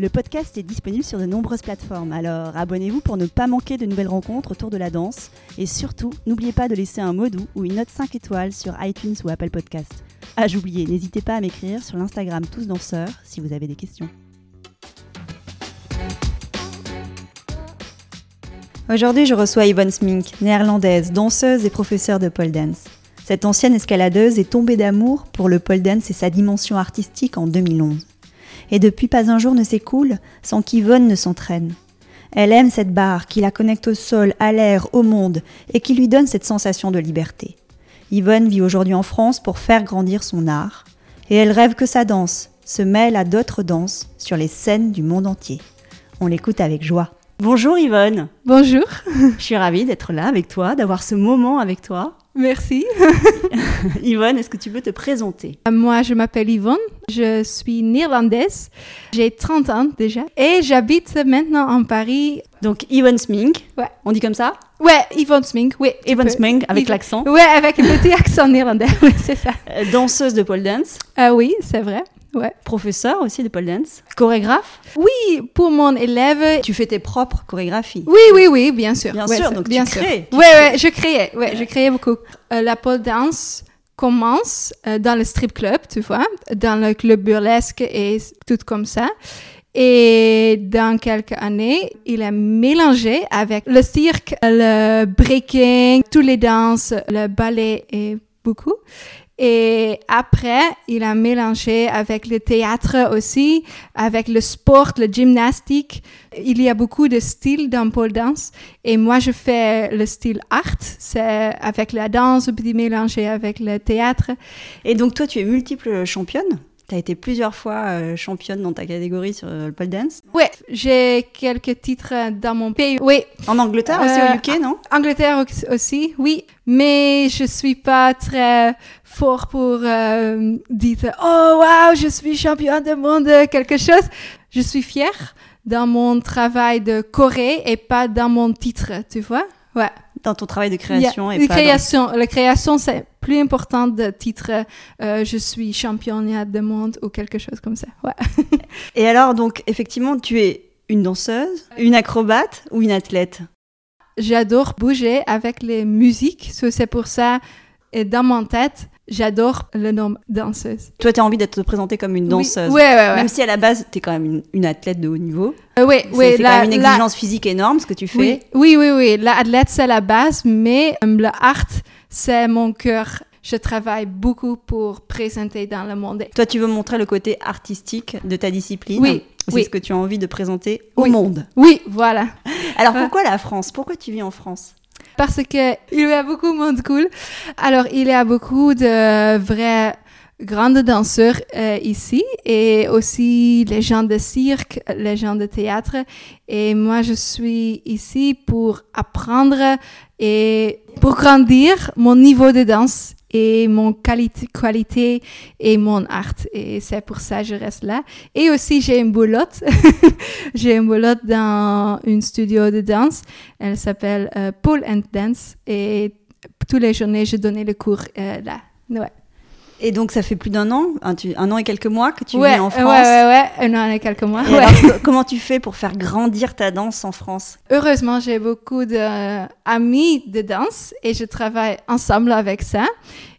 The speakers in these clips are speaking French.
Le podcast est disponible sur de nombreuses plateformes, alors abonnez-vous pour ne pas manquer de nouvelles rencontres autour de la danse. Et surtout, n'oubliez pas de laisser un mot doux ou une note 5 étoiles sur iTunes ou Apple Podcast. Ah, j'oubliais, n'hésitez pas à m'écrire sur l'Instagram Tous Danseurs si vous avez des questions. Aujourd'hui, je reçois Yvonne Smink, néerlandaise, danseuse et professeure de pole dance. Cette ancienne escaladeuse est tombée d'amour pour le pole dance et sa dimension artistique en 2011 et depuis pas un jour ne s'écoule sans qu'Yvonne ne s'entraîne. Elle aime cette barre qui la connecte au sol, à l'air, au monde, et qui lui donne cette sensation de liberté. Yvonne vit aujourd'hui en France pour faire grandir son art, et elle rêve que sa danse se mêle à d'autres danses sur les scènes du monde entier. On l'écoute avec joie. Bonjour Yvonne. Bonjour. Je suis ravie d'être là avec toi, d'avoir ce moment avec toi. Merci. Yvonne, est-ce que tu peux te présenter? Moi, je m'appelle Yvonne, je suis néerlandaise, j'ai 30 ans déjà et j'habite maintenant en Paris. Donc Yvonne Smink, ouais. on dit comme ça? Ouais, Yvonne Smink, oui. Yvonne Smink, avec l'accent Ouais, avec un petit accent néerlandais, oui, c'est ça. Euh, danseuse de pole dance Ah oui, c'est vrai. Ouais. Professeur aussi de pole dance. Chorégraphe Oui, pour mon élève. Tu fais tes propres chorégraphies Oui, oui, oui, bien sûr. Bien sûr, donc bien tu crées. Oui, ouais, je créais, ouais, je créais beaucoup. Euh, la pole dance commence euh, dans le strip club, tu vois, dans le club burlesque et tout comme ça. Et dans quelques années, il a mélangé avec le cirque, le breaking, toutes les danses, le ballet et beaucoup. Et après, il a mélangé avec le théâtre aussi, avec le sport, le gymnastique. Il y a beaucoup de styles dans pole dance. Et moi, je fais le style art. C'est avec la danse, petit mélangé avec le théâtre. Et donc, toi, tu es multiple championne tu as été plusieurs fois euh, championne dans ta catégorie sur euh, le pole dance Oui, j'ai quelques titres dans mon pays. Oui. En Angleterre aussi, au UK, non? Angleterre aussi, oui. Mais je suis pas très fort pour euh, dire Oh, wow, je suis championne du monde, quelque chose. Je suis fière dans mon travail de Corée et pas dans mon titre, tu vois? Ouais dans ton travail de création et pas création. La création, c'est plus important de titre euh, je suis championne de monde ou quelque chose comme ça. Ouais. et alors, donc, effectivement, tu es une danseuse, une acrobate ou une athlète? J'adore bouger avec les musiques. C'est pour ça, et dans mon tête, J'adore le nom danseuse. Toi, tu as envie d'être présentée comme une danseuse. Oui, ouais, ouais, Même si à la base, tu es quand même une, athlète de haut niveau. Euh, oui, oui. C'est quand même une exigence physique énorme ce que tu fais. Oui, oui, oui. L'athlète, c'est la base, mais euh, le art, c'est mon cœur. Je travaille beaucoup pour présenter dans le monde. Toi, tu veux montrer le côté artistique de ta discipline. Oui. C'est ce que tu as envie de présenter au monde. Oui, voilà. Alors, pourquoi la France? Pourquoi tu vis en France? Parce que il y a beaucoup de monde cool. Alors, il y a beaucoup de vrais grandes danseurs euh, ici et aussi les gens de cirque, les gens de théâtre. Et moi, je suis ici pour apprendre et pour grandir mon niveau de danse et mon qualité, qualité et mon art. Et c'est pour ça que je reste là. Et aussi, j'ai une boulotte. j'ai une boulotte dans une studio de danse. Elle s'appelle euh, and Dance. Et tous les journées, je donnais le cours euh, là. Ouais. Et donc, ça fait plus d'un an, un, an et quelques mois que tu vis en France. Ouais, ouais, ouais, un an et quelques mois. comment tu fais pour faire grandir ta danse en France? Heureusement, j'ai beaucoup d'amis de danse et je travaille ensemble avec ça.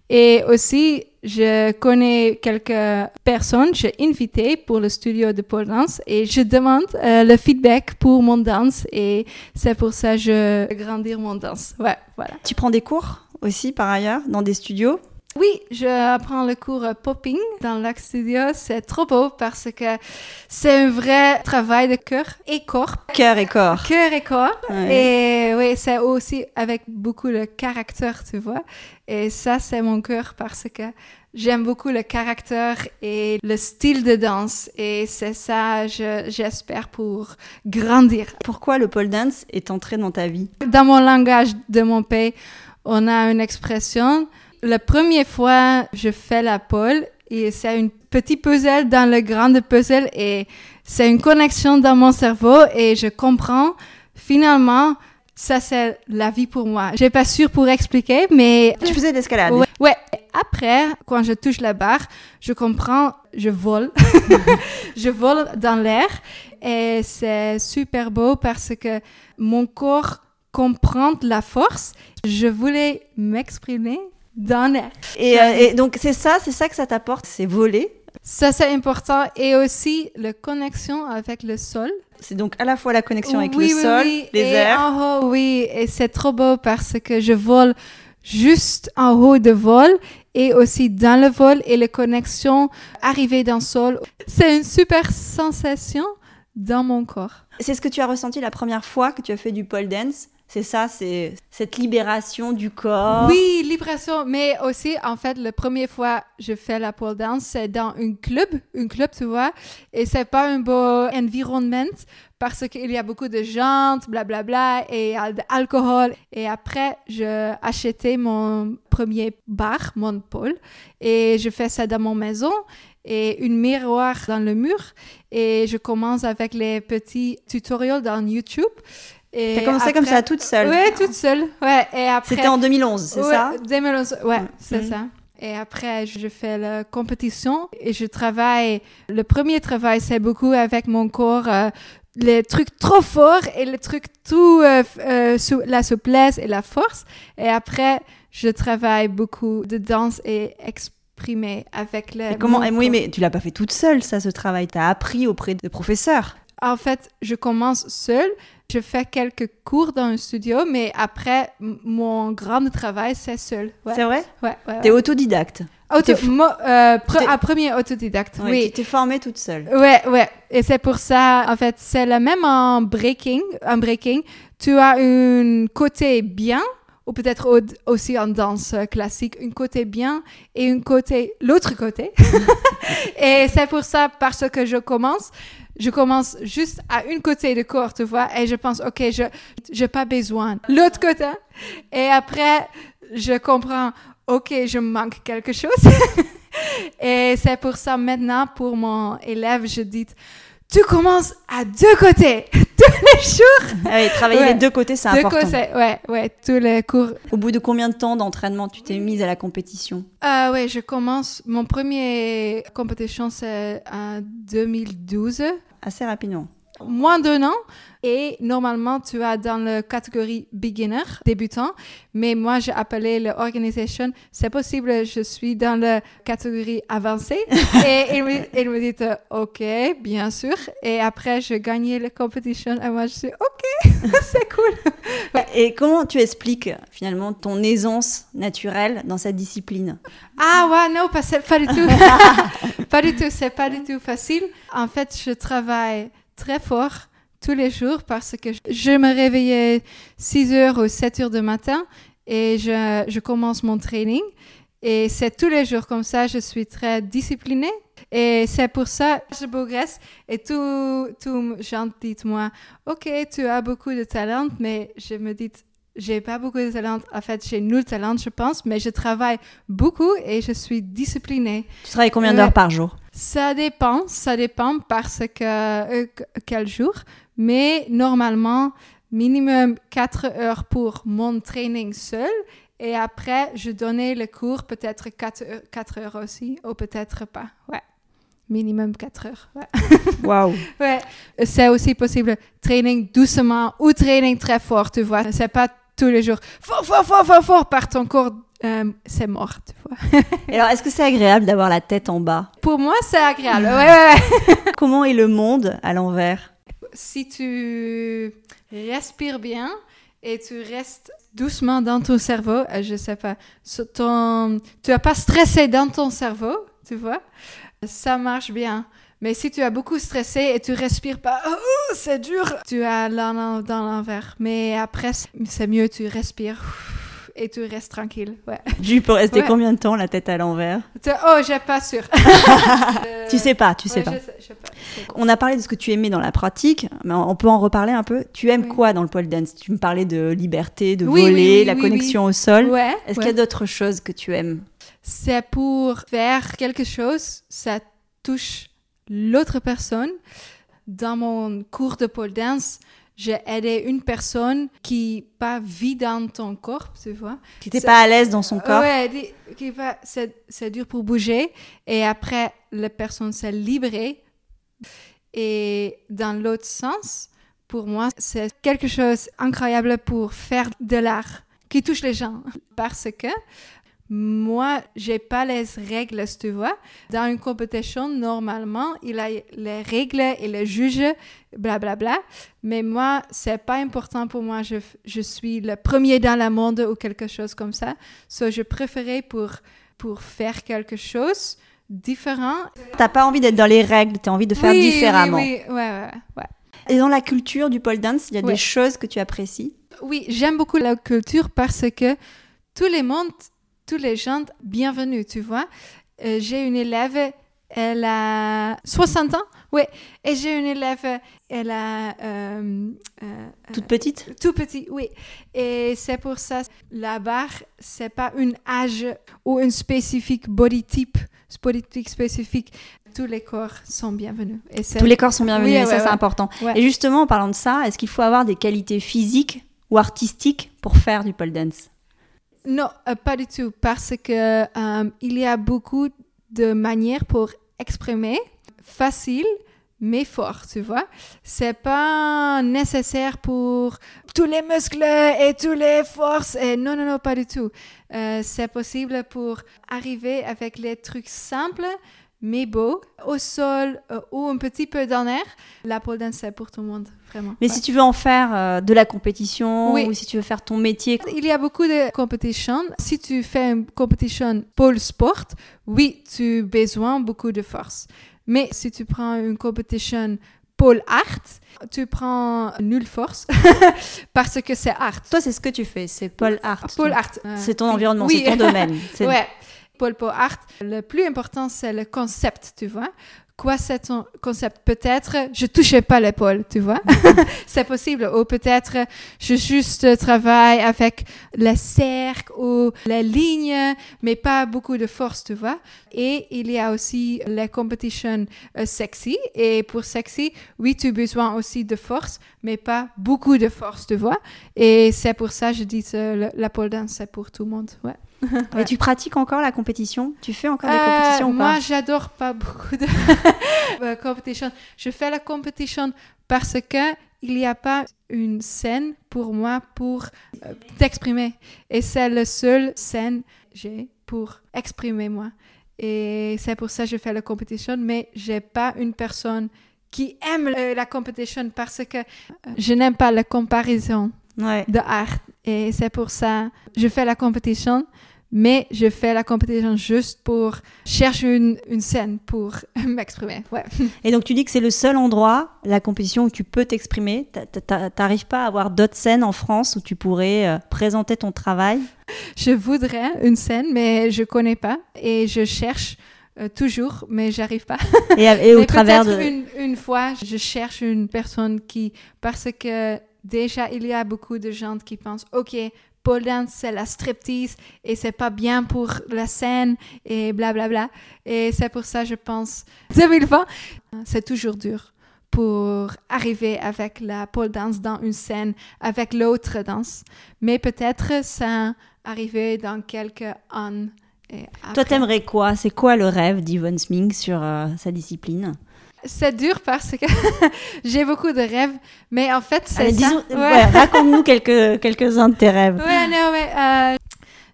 Et aussi, je connais quelques personnes, j'ai invité pour le studio de pole dance et je demande euh, le feedback pour mon danse et c'est pour ça que je grandir mon danse. Ouais, voilà. Tu prends des cours aussi par ailleurs dans des studios? Oui, je apprends le cours popping dans l'Axe Studio. C'est trop beau parce que c'est un vrai travail de cœur et corps. Cœur et corps. Cœur et corps. Et oui, c'est aussi avec beaucoup de caractère, tu vois. Et ça, c'est mon cœur parce que J'aime beaucoup le caractère et le style de danse et c'est ça, j'espère, pour grandir. Pourquoi le pole dance est entré dans ta vie? Dans mon langage de mon pays, on a une expression. La première fois, je fais la pole et c'est une petite puzzle dans le grand puzzle et c'est une connexion dans mon cerveau et je comprends finalement ça c'est la vie pour moi. J'ai pas sûr pour expliquer, mais tu faisais l'escalade. Ouais, ouais. Après, quand je touche la barre, je comprends, je vole, je vole dans l'air et c'est super beau parce que mon corps comprend la force. Je voulais m'exprimer Et, euh, et donc c'est ça, c'est ça que ça t'apporte, c'est voler. Ça, c'est important. Et aussi, la connexion avec le sol. C'est donc à la fois la connexion avec le sol, les et airs. En haut, oui, et c'est trop beau parce que je vole juste en haut de vol et aussi dans le vol et la connexion arriver dans le sol. C'est une super sensation dans mon corps. C'est ce que tu as ressenti la première fois que tu as fait du pole dance? C'est ça, c'est cette libération du corps. Oui, libération, mais aussi, en fait, la première fois je fais la pole dance, c'est dans un club, un club, tu vois, et c'est pas un beau environnement parce qu'il y a beaucoup de gens, blablabla, bla, bla, et d'alcool. Et après, j'ai acheté mon premier bar, mon pole, et je fais ça dans mon maison et une miroir dans le mur et je commence avec les petits tutoriels dans YouTube T'as commencé comme ça, toute seule Ouais, toute seule. Ouais, et après... C'était en 2011, c'est ouais, ça? 2011, ouais, c'est mm. ça. Et après, je fais la compétition et je travaille. Le premier travail, c'est beaucoup avec mon corps, euh, les trucs trop forts et les trucs tout, euh, euh, sous la souplesse et la force. Et après, je travaille beaucoup de danse et exprimer avec le. Et comment Oui, mais tu l'as pas fait toute seule, ça, ce travail. Tu as appris auprès de professeurs. En fait, je commence seule, je fais quelques cours dans un studio, mais après, mon grand travail, c'est seul. C'est vrai? Ouais. ouais, T'es autodidacte Auto euh, à premier autodidacte, oui. Tu t'es formée toute seule. Ouais, ouais. Et c'est pour ça, en fait, c'est le même en breaking. En breaking, tu as un côté bien, ou peut-être aussi en danse classique, un côté bien et un côté, l'autre côté. et c'est pour ça, parce que je commence, je commence juste à une côté du corps, tu vois, et je pense, OK, je n'ai pas besoin. L'autre côté. Et après, je comprends, OK, je manque quelque chose. et c'est pour ça, maintenant, pour mon élève, je dis, tu commences à deux côtés les jours. Ah oui, travailler les deux côtés, c'est important. Deux côtés, ouais, ouais, tous les cours. Au bout de combien de temps d'entraînement tu t'es mise à la compétition? Ah ouais, je commence. Mon premier compétition c'est en 2012. Assez rapidement moins d'un an. Et normalement tu as dans la catégorie beginner, débutant, mais moi j'ai appelé l'organisation, c'est possible, je suis dans la catégorie avancée. Et il me, dit ok, bien sûr et après je gagnais la compétition. Et moi je suis ok, c'est cool. Et comment tu expliques finalement ton aisance naturelle dans cette discipline? Ah ouais, non, pas, pas du tout. pas du tout, c'est pas du tout facile. En fait, je travaille très fort tous les jours parce que je me réveillais 6 heures ou 7 heures du matin et je, je commence mon training. Et c'est tous les jours comme ça, je suis très disciplinée. Et c'est pour ça que je progresse. Et tout, tout gens moi, OK, tu as beaucoup de talent, mais je me dis, j'ai pas beaucoup de talent. En fait, j'ai nul talent, je pense, mais je travaille beaucoup et je suis disciplinée. Tu travailles combien d'heures par jour? Ça dépend, ça dépend parce que euh, quel jour, mais normalement minimum 4 heures pour mon training seul et après je donnais le cours peut-être 4 heures, 4 heures aussi ou peut-être pas. Ouais. Minimum 4 heures. Waouh. Wow. ouais. C'est aussi possible training doucement ou training très fort, tu vois. C'est pas tous les jours, fort, fort, fort, fort, fort, par ton corps, euh, c'est mort, alors, est-ce que c'est agréable d'avoir la tête en bas? Pour moi, c'est agréable, ouais, ouais, Comment est le monde à l'envers? Si tu respires bien et tu restes doucement dans ton cerveau, euh, je sais pas, ton... tu vas pas stressé dans ton cerveau, tu vois, ça marche bien. Mais si tu as beaucoup stressé et tu respires pas, oh, c'est dur, tu as dans l'envers. Mais après, c'est mieux, tu respires et tu restes tranquille. Ouais. Tu peux rester Ouais. combien de temps la tête à l'envers? Oh, j'ai pas sûr. Euh, Tu sais pas, tu sais ouais, pas. je sais- je sais pas. On a parlé de ce que tu aimais dans la pratique, mais on peut en reparler un peu. Tu aimes Oui. quoi dans le pole dance? Tu me parlais de liberté, de Oui, voler, oui, la connexion au sol. Ouais. Est-ce qu'il y a d'autres choses que tu aimes? C'est pour faire quelque chose, ça touche l'autre personne. Dans mon cours de pole dance, j'ai aidé une personne qui pas vit dans ton corps, tu vois. Tu n'étais Ça- pas à l'aise dans son corps Ouais, qui c'est c'est dur pour bouger. Et après, la personne s'est libérée. Et dans l'autre sens, pour moi, c'est quelque chose d'incroyable pour faire de l'art qui touche les gens. Parce que moi, j'ai pas les règles, tu vois. Dans une compétition, normalement, il a les règles et les juges, blablabla. Bla, bla. Mais moi, c'est pas important pour moi. Je, je suis le premier dans le monde ou quelque chose comme ça. So, je préférais pour, pour faire quelque chose différent. T'as pas envie d'être dans les règles, tu as envie de faire Oui, différemment. Oui, oui, ouais, ouais, ouais. Et dans la culture du pole dance, il y a Ouais. des choses que tu apprécies? Oui, j'aime beaucoup la culture parce que tous les mondes, tous les gens, bienvenue, tu vois. Euh, j'ai une élève, elle a 60 ans, oui, et j'ai une élève, elle a euh, euh, Toute petite? tout petit, oui. Et c'est pour ça, la barre, c'est pas un âge ou une spécifique body type, body type spécifique. Tous les corps sont bienvenus. Et Tous les corps sont bienvenus, Oui, et ça ouais, c'est ouais. important. Et justement, en parlant de ça, est-ce qu'il faut avoir des qualités physiques ou artistiques pour faire du pole dance? Non, euh, pas du tout, parce que euh, il y a beaucoup de manières pour exprimer, facile, mais fort, tu vois. C'est pas nécessaire pour tous les muscles et toutes les forces. Non, non, non, pas du tout. Euh, c'est possible pour arriver avec les trucs simples, mais beaux, au sol ou un petit peu dans l'air. La pole dance, c'est pour tout le monde, vraiment. Mais Ouais. si tu veux en faire euh, de la compétition Oui. ou si tu veux faire ton métier, Il y a beaucoup de compétitions. Si tu fais une compétition pôle sport, oui, tu as besoin beaucoup de force. Mais si tu prends une compétition pôle art, tu prends nulle force parce que c'est art. toi c'est ce que tu fais, c'est pole art. Pôle art. euh, C'est ton environnement, Oui. c'est ton domaine. Ouais. Pôle pôle art. Le plus important, c'est le concept, tu vois. Quoi c'est ton concept? Peut-être je touchais pas l'épaule, tu vois? c'est possible. Ou peut-être je juste travaille avec le cercle ou la ligne, mais pas beaucoup de force, tu vois? Et il y a aussi les compétitions euh, sexy. Et pour sexy, oui, tu as besoin aussi de force, mais pas beaucoup de force, tu vois? Et c'est pour ça que je dis que la pole dance, c'est pour tout le monde. Ouais. Et tu pratiques encore la compétition? Tu fais encore des Euh, compétitions ou pas? Moi, j'adore pas beaucoup de euh, compétition. Je fais la compétition parce que il n'y a pas une scène pour moi pour euh, t'exprimer. Et c'est la seule scène que j'ai pour exprimer moi. Et c'est pour ça que je fais la compétition, mais j'ai pas une personne qui aime euh, la compétition parce que euh, je n'aime pas la comparaison Ouais. de art. Et c'est pour ça je fais la compétition, mais je fais la compétition juste pour chercher une, une scène pour m'exprimer. Ouais. Et donc tu dis que c'est le seul endroit, la compétition où tu peux t'exprimer. T'a- t'a- T'arrives pas à avoir d'autres scènes en France où tu pourrais euh, présenter ton travail? Je voudrais une scène, mais je connais pas et je cherche euh, toujours, mais j'arrive pas. et, au travers de... une fois, je cherche une personne qui, parce que déjà il y a beaucoup de gens qui pensent, ok, pole dance c'est la striptease et c'est pas bien pour la scène et blablabla. Et c'est pour ça je pense 2020, c'est toujours dur pour arriver avec la pole dance dans une scène avec l'autre danse. Mais peut-être ça arriver dans quelques années. Toi, t'aimerais quoi? C'est quoi le rêve d'Yvonne Smink sur euh, sa discipline? C'est dur parce que j'ai beaucoup de rêves, mais en fait, c'est ça. disons- Ouais. ouais, Raconte-nous quelques, quelques-uns de tes rêves. Ouais, non, ouais. euh,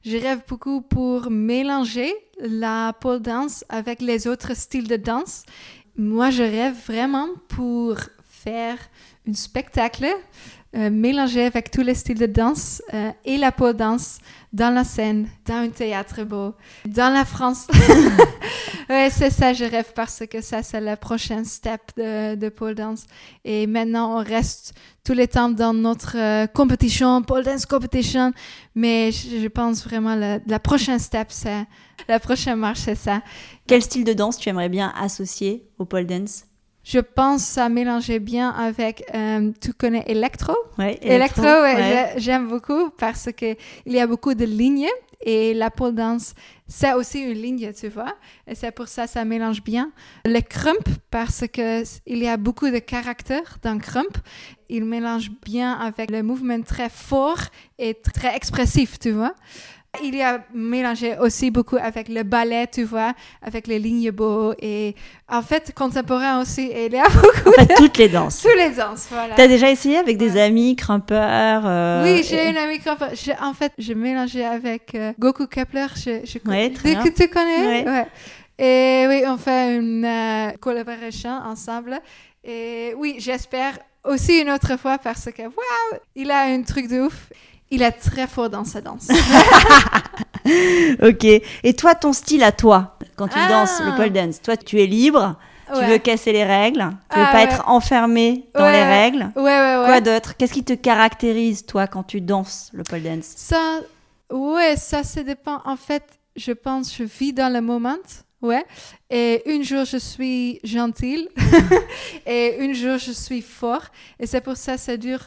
je rêve beaucoup pour mélanger la pole dance avec les autres styles de danse. Moi, je rêve vraiment pour faire un spectacle euh, mélangé avec tous les styles de danse euh, et la pole dance dans la scène, dans un théâtre beau, dans la France. ouais, c'est ça, je rêve parce que ça, c'est le prochain step de, de pole dance. Et maintenant, on reste tous les temps dans notre euh, compétition, pole dance competition. Mais je, je pense vraiment la, la prochaine step, c'est la prochaine marche, c'est ça. Quel style de danse tu aimerais bien associer au pole dance? Je pense ça mélangeait bien avec, euh, tu connais Electro? Ouais, Electro, ouais, j'ai- j'aime beaucoup parce que il y a beaucoup de lignes et la pole dance, c'est aussi une ligne, tu vois. Et c'est pour ça ça mélange bien. Le crump, parce que il y a beaucoup de caractère dans crump, il mélange bien avec le mouvement très fort et très expressif, tu vois. Il y a mélangé aussi beaucoup avec le ballet, tu vois, avec les lignes beaux et en fait contemporain aussi. Et il y a beaucoup En fait, de toutes les danses. tous les danses, voilà. T'as déjà essayé avec des amis, grimpeurs euh, Oui, j'ai et- une amie grimpeur. J'ai- En fait, j'ai mélangé avec euh, Goku Kepler. Je, je Ouais, très que tu connais. Ouais. Et oui, on fait une euh, collaboration ensemble. Et oui, j'espère aussi une autre fois parce que, waouh, il a un truc de ouf. Il est très fort dans sa danse. Ok. Et toi, ton style à toi, quand tu Ah. danses le pole dance, toi, tu es libre, tu Ouais. veux casser les règles, tu veux Ah, pas ouais. être enfermé dans Ouais, les règles. Ouais, ouais, ouais. Quoi d'autre? Qu'est-ce qui te caractérise, toi, quand tu danses le pole dance? Ça, ouais, ça, ça dépend. En fait, je pense, je vis dans le moment. Ouais. Et un jour, je suis gentille. et un jour, je suis fort. Et c'est pour ça, c'est dur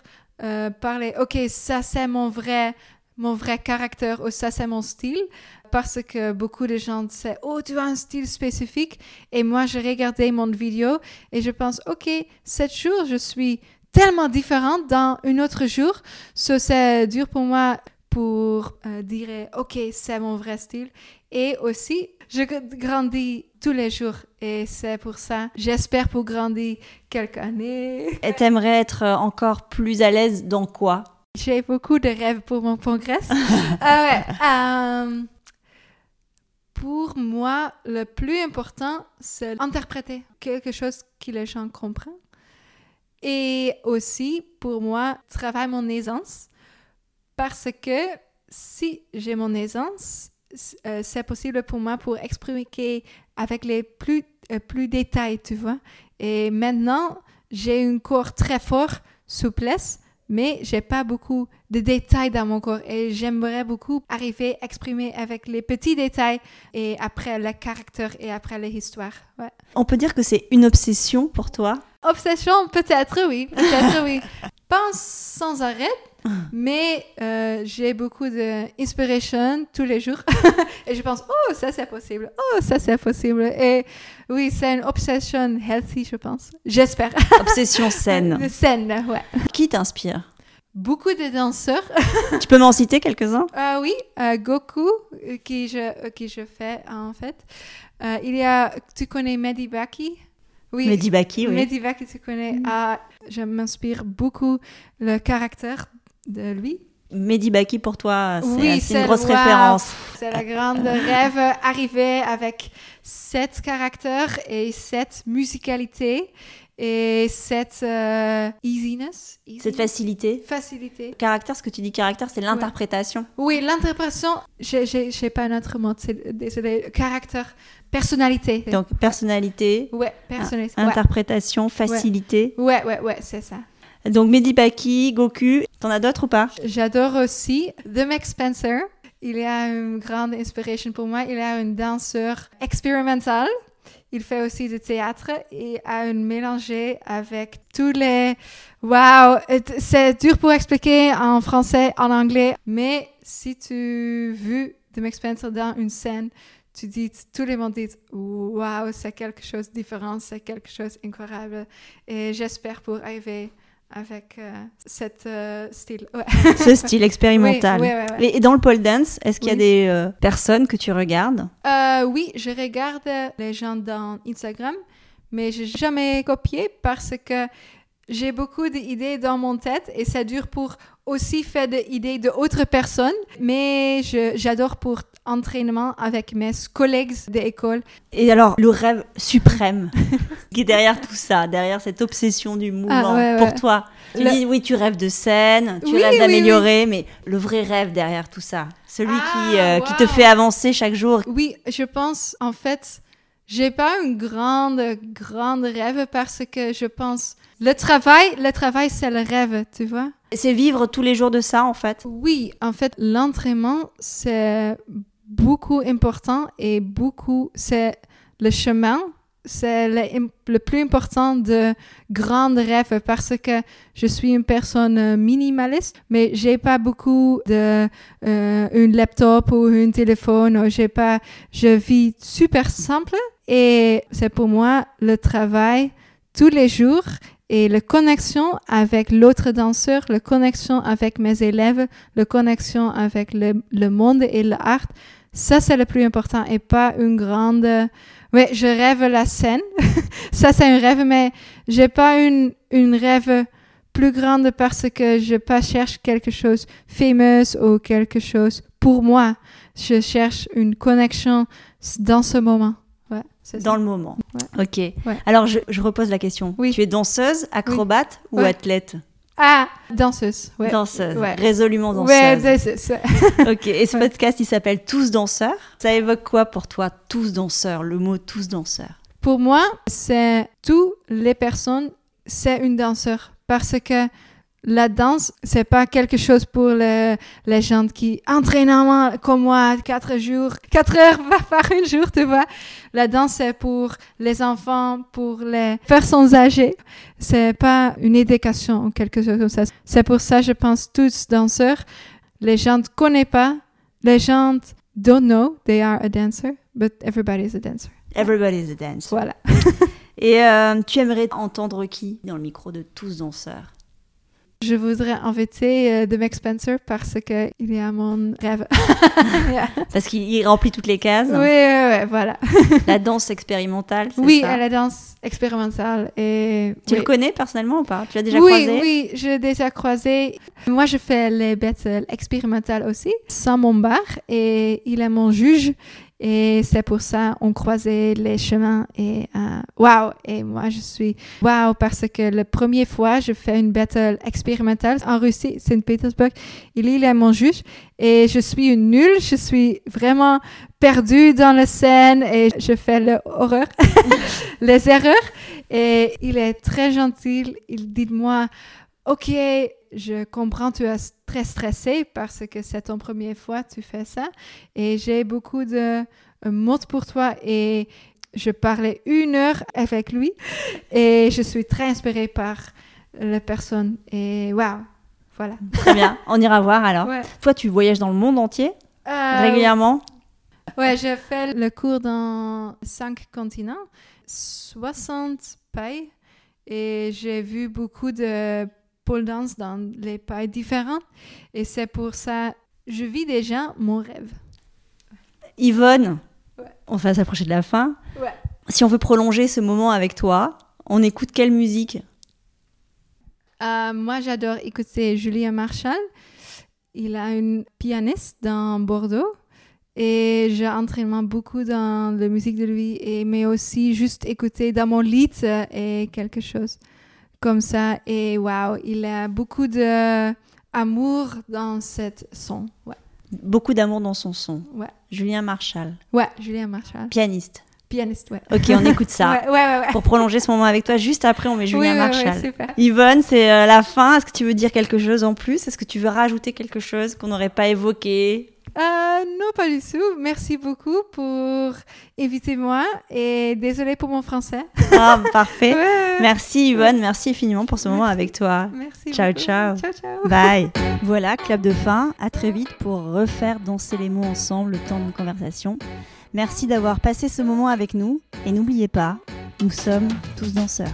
euh, parler. OK, ça, c'est mon vrai, mon vrai caractère ou ça, c'est mon style. Parce que beaucoup de gens disent, oh, tu as un style spécifique. Et moi, je regardais mon vidéo et je pense, OK, cet jour, je suis tellement différente dans un autre jour. So, c'est dur pour moi pour euh, dire, OK, c'est mon vrai style. Et aussi, je grandis tous les jours. Et c'est pour ça, j'espère pour grandir quelques années. Et t'aimerais être euh, encore plus à l'aise dans quoi? J'ai beaucoup de rêves pour mon congrès. Ah ouais. euh, pour moi, le plus important, c'est interpréter quelque chose que les gens comprennent. Et aussi, pour moi, travailler mon aisance. Parce que si j'ai mon aisance, c'est possible pour moi pour exprimer avec les plus, euh, plus détails, tu vois. Et maintenant, j'ai un corps très fort, souplesse, mais j'ai pas beaucoup de détails dans mon corps et j'aimerais beaucoup arriver à exprimer avec les petits détails et après le caractère et après les histoires. Ouais. On peut dire que c'est une obsession pour toi? Obsession, peut-être oui, peut-être oui. Pas sans arrêt, mais euh, j'ai beaucoup d'inspiration tous les jours et je pense oh ça c'est possible, oh ça c'est possible et oui c'est une obsession healthy je pense, j'espère. Obsession saine. Saine, ouais. Qui t'inspire? Beaucoup de danseurs. Tu peux m'en citer quelques-uns? Euh, oui, euh, Goku, euh, qui je, qui je fais en fait. Euh, il y a, tu connais Mehdi Baki? Oui. Mehdi Baki, oui. Mehdi Baki, tu connais. Ah, je m'inspire beaucoup le caractère de lui. Mehdi Baki, pour toi, c'est Oui, une grosse wow. référence. C'est la grande rêve arriver avec sept caractères et cette musicalité et cette euh, easiness. Cette facilité. facilité. Caractère, ce que tu dis caractère, c'est l'interprétation. Oui, l'interprétation, j'ai- pas un autre mot, c'est- désolé. Caractère, personnalité. Donc, personnalité, ouais, personnalité. Ouais. interprétation, facilité. ouais, ouais, ouais, c'est ça. Donc, Mehdi Baki, Goku, t'en as d'autres ou pas? J'adore aussi The Mac Spencer. Il a une grande inspiration pour moi. Il est un danseur expérimental. Il fait aussi du théâtre et a un mélangé avec tous les... Wow! C'est dur pour expliquer en français, en anglais, mais si tu vu The Mac Spencer dans une scène, tu dis, tous les monde disent, wow, c'est quelque chose de différent, c'est quelque chose d'incroyable. Et j'espère pour arriver avec euh, cet euh, style. Ouais. Ce style expérimental. Oui, ouais, ouais, ouais. Et, dans le pole dance, est-ce qu'il y a des euh, personnes que tu regardes? Oui, je regarde les gens dans Instagram, mais j'ai jamais copié parce que j'ai beaucoup d'idées dans mon tête et c'est dur pour aussi faire des idées d'autres personnes. Mais j'adore pour entraînement avec mes collègues d'école. Et alors, le rêve suprême qui est derrière tout ça, derrière cette obsession du mouvement, Ah, ouais, pour ouais. toi Tu Le- dis, oui, tu rêves de scène, tu Oui, rêves oui, d'améliorer, mais le vrai rêve derrière tout ça, celui Ah, qui, euh, qui te fait avancer chaque jour. Oui, je pense, en fait, j'ai pas une grande, grande rêve parce que je pense, le travail, le travail, c'est le rêve, tu vois? C'est vivre tous les jours de ça, en fait? Oui, en fait, l'entraînement, c'est beaucoup important et beaucoup, c'est le chemin, c'est le, le plus important de grands rêves parce que je suis une personne minimaliste, mais j'ai pas beaucoup de euh, un laptop ou un téléphone, j'ai pas, je vis super simple et c'est pour moi le travail tous les jours et la connexion avec l'autre danseur, la connexion avec mes élèves, la connexion avec le, le monde et l'art, ça c'est le plus important et pas une grande... Oui, je rêve la scène, ça c'est un rêve, mais j'ai pas une, une rêve plus grande parce que je pas cherche quelque chose famous ou quelque chose pour moi. Je cherche une connexion dans ce moment. Ouais, ça. Dans le moment. Ok. Ouais. Alors, je, je repose la question. Oui. Tu es danseuse, acrobate ou Ouais. athlète Ah, danseuse. Ouais. Danseuse. Ouais. Résolument Ouais, danseuse. c'est ça. ok. Et ce Ouais. podcast, il s'appelle Tous danseurs. Ça évoque quoi pour toi, tous danseurs Le mot tous danseurs? Pour moi, c'est toutes les personnes, c'est une danseur parce que la danse, c'est pas quelque chose pour le- les gens qui entraînement comme moi, quatre jours, quatre heures par un jour, tu vois. La danse, c'est pour les enfants, pour les personnes âgées. C'est pas une éducation ou quelque chose comme ça. C'est pour ça, je pense, tous danseurs. Les gens ne connaissent pas. Les gens don't know they are a dancer, but everybody is a dancer. Everybody's a dance. Voilà. Et euh, tu aimerais entendre qui dans le micro de tous danseurs? Je voudrais inviter euh, The Max Spencer parce que il est à mon rêve. Yeah. Parce qu'il il remplit toutes les cases. Oui, oui, oui, voilà. La danse expérimentale, Oui, ça à la danse expérimentale. Et, Tu oui. le connais personnellement ou pas? Tu l'as déjà oui, croisé? Oui, je l'ai déjà croisé. Moi, je fais les battles expérimentales aussi, sans mon bar, et il est mon juge. Et c'est pour ça on croisait les chemins. Et euh, waouh! Et moi, je suis waouh parce que la première fois, je fais une battle expérimentale en Russie, Saint-Pétersbourg. Il est mon juge et je suis une nulle. Je suis vraiment perdue dans la scène et je fais l'horreur, les erreurs. Et il est très gentil. Il dit de moi, OK, je comprends, tu es très stressé parce que c'est ton première fois que tu fais ça. Et j'ai beaucoup de euh, mots pour toi et je parlais une heure avec lui et je suis très inspirée par la personne. Et waouh, voilà. Très bien, on ira voir alors. Ouais. Toi, tu voyages dans le monde entier Euh, régulièrement? Ouais, j'ai fait le cours dans cinq continents, 60 pays, et j'ai vu beaucoup de pole dance dans les pays différents. Et c'est pour ça, je vis déjà mon rêve. Yvonne, Ouais. on va s'approcher de la fin. Ouais. Si on veut prolonger ce moment avec toi, on écoute quelle musique? Euh, moi, j'adore écouter Julien Marshall. Il a une pianiste dans Bordeaux. Et j'ai entraînement beaucoup dans la musique de lui, et, mais aussi juste écouter dans mon lit euh, et quelque chose comme ça. Et waouh, il a beaucoup d'amour dans cette son. Ouais, Beaucoup d'amour dans son son. ouais. Julien Marshall, Ouais, Julien Marshall. pianiste. Pianiste, ouais. Ok, on écoute ça. Ouais, ouais, ouais. Pour prolonger ce moment avec toi, juste après, on met Julien Oui, Marshall. super. Yvonne, c'est euh, la fin. Est-ce que tu veux dire quelque chose en plus? Est-ce que tu veux rajouter quelque chose qu'on n'aurait pas évoqué? Euh, non, pas du tout. Merci beaucoup pour inviter moi et désolé pour mon français. Ah, parfait. Ouais. Merci Yvonne, merci infiniment pour ce moment avec toi. Merci. Ciao, beaucoup. ciao. Ciao, ciao. Bye. Voilà, clap de fin. À très vite pour refaire danser les mots ensemble le temps d'une conversation. Merci d'avoir passé ce moment avec nous. Et n'oubliez pas, nous sommes tous danseurs.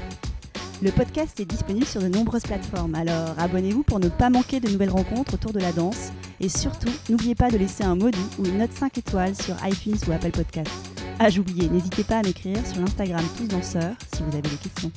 Le podcast est disponible sur de nombreuses plateformes, alors abonnez-vous pour ne pas manquer de nouvelles rencontres autour de la danse. Et surtout, n'oubliez pas de laisser un mot doux ou une note 5 étoiles sur iTunes ou Apple Podcast. Ah, j'oubliais, n'hésitez pas à m'écrire sur l'Instagram Tous Danseurs si vous avez des questions.